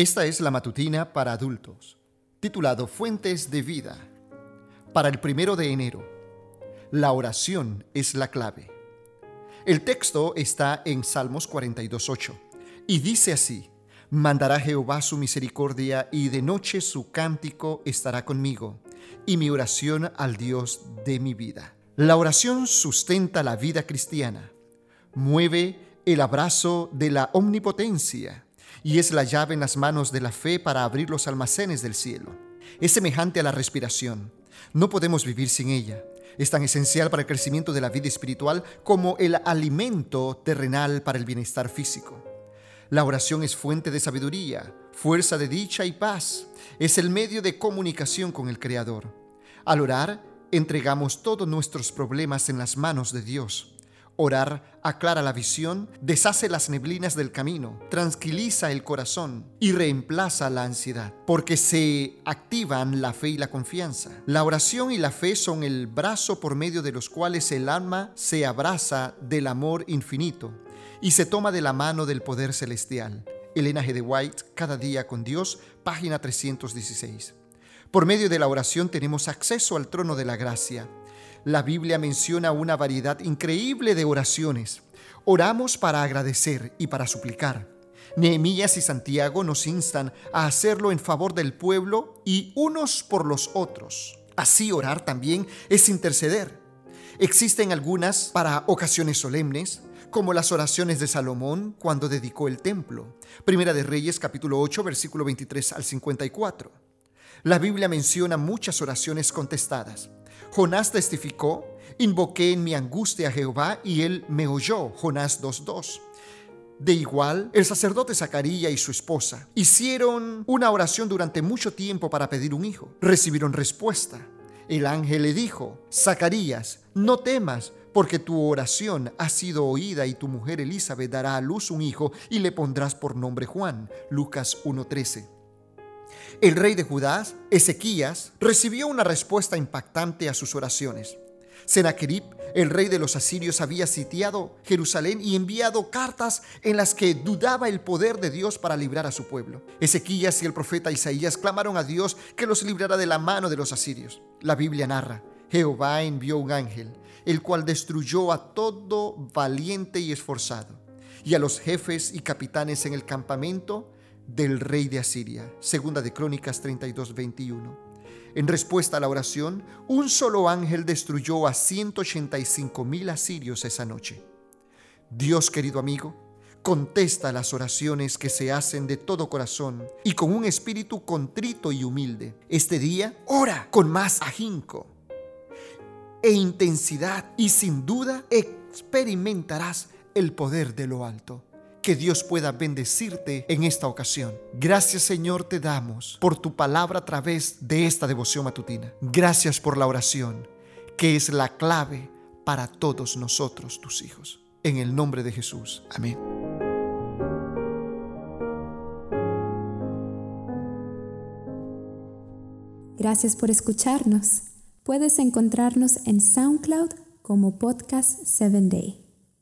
Esta es la matutina para adultos, titulado Fuentes de Vida. Para el primero de enero, la oración es la clave. El texto está en Salmos 42.8 y dice así, Mandará Jehová su misericordia y de noche su cántico estará conmigo y mi oración al Dios de mi vida. La oración sustenta la vida cristiana, mueve el abrazo de la omnipotencia, y es la llave en las manos de la fe para abrir los almacenes del cielo. Es semejante a la respiración. No podemos vivir sin ella. Es tan esencial para el crecimiento de la vida espiritual como el alimento terrenal para el bienestar físico. La oración es fuente de sabiduría, fuerza de dicha y paz. Es el medio de comunicación con el Creador. Al orar, entregamos todos nuestros problemas en las manos de Dios. Orar aclara la visión, deshace las neblinas del camino, tranquiliza el corazón y reemplaza la ansiedad, porque se activan la fe y la confianza. La oración y la fe son el brazo por medio de los cuales el alma se abraza del amor infinito y se toma de la mano del poder celestial. Elena G. de White, Cada día con Dios, página 316. Por medio de la oración tenemos acceso al trono de la gracia la Biblia menciona una variedad increíble de oraciones. Oramos para agradecer y para suplicar. Nehemías y Santiago nos instan a hacerlo en favor del pueblo y unos por los otros. Así orar también es interceder. Existen algunas para ocasiones solemnes, como las oraciones de Salomón cuando dedicó el templo. Primera de Reyes capítulo 8 versículo 23 al 54. La Biblia menciona muchas oraciones contestadas. Jonás testificó, invoqué en mi angustia a Jehová y él me oyó. Jonás 2.2. De igual, el sacerdote Zacarías y su esposa hicieron una oración durante mucho tiempo para pedir un hijo. Recibieron respuesta. El ángel le dijo, Zacarías, no temas, porque tu oración ha sido oída y tu mujer Elizabeth dará a luz un hijo y le pondrás por nombre Juan. Lucas 1.13. El rey de Judá, Ezequías, recibió una respuesta impactante a sus oraciones. Sennacherib, el rey de los asirios, había sitiado Jerusalén y enviado cartas en las que dudaba el poder de Dios para librar a su pueblo. Ezequías y el profeta Isaías clamaron a Dios que los librara de la mano de los asirios. La Biblia narra, Jehová envió un ángel, el cual destruyó a todo valiente y esforzado, y a los jefes y capitanes en el campamento del rey de Asiria. Segunda de Crónicas 32, 21. En respuesta a la oración, un solo ángel destruyó a 185 mil asirios esa noche. Dios, querido amigo, contesta las oraciones que se hacen de todo corazón y con un espíritu contrito y humilde. Este día, ora con más ahínco e intensidad y sin duda experimentarás el poder de lo alto que Dios pueda bendecirte en esta ocasión. Gracias Señor te damos por tu palabra a través de esta devoción matutina. Gracias por la oración, que es la clave para todos nosotros, tus hijos. En el nombre de Jesús. Amén. Gracias por escucharnos. Puedes encontrarnos en SoundCloud como Podcast 7 Day.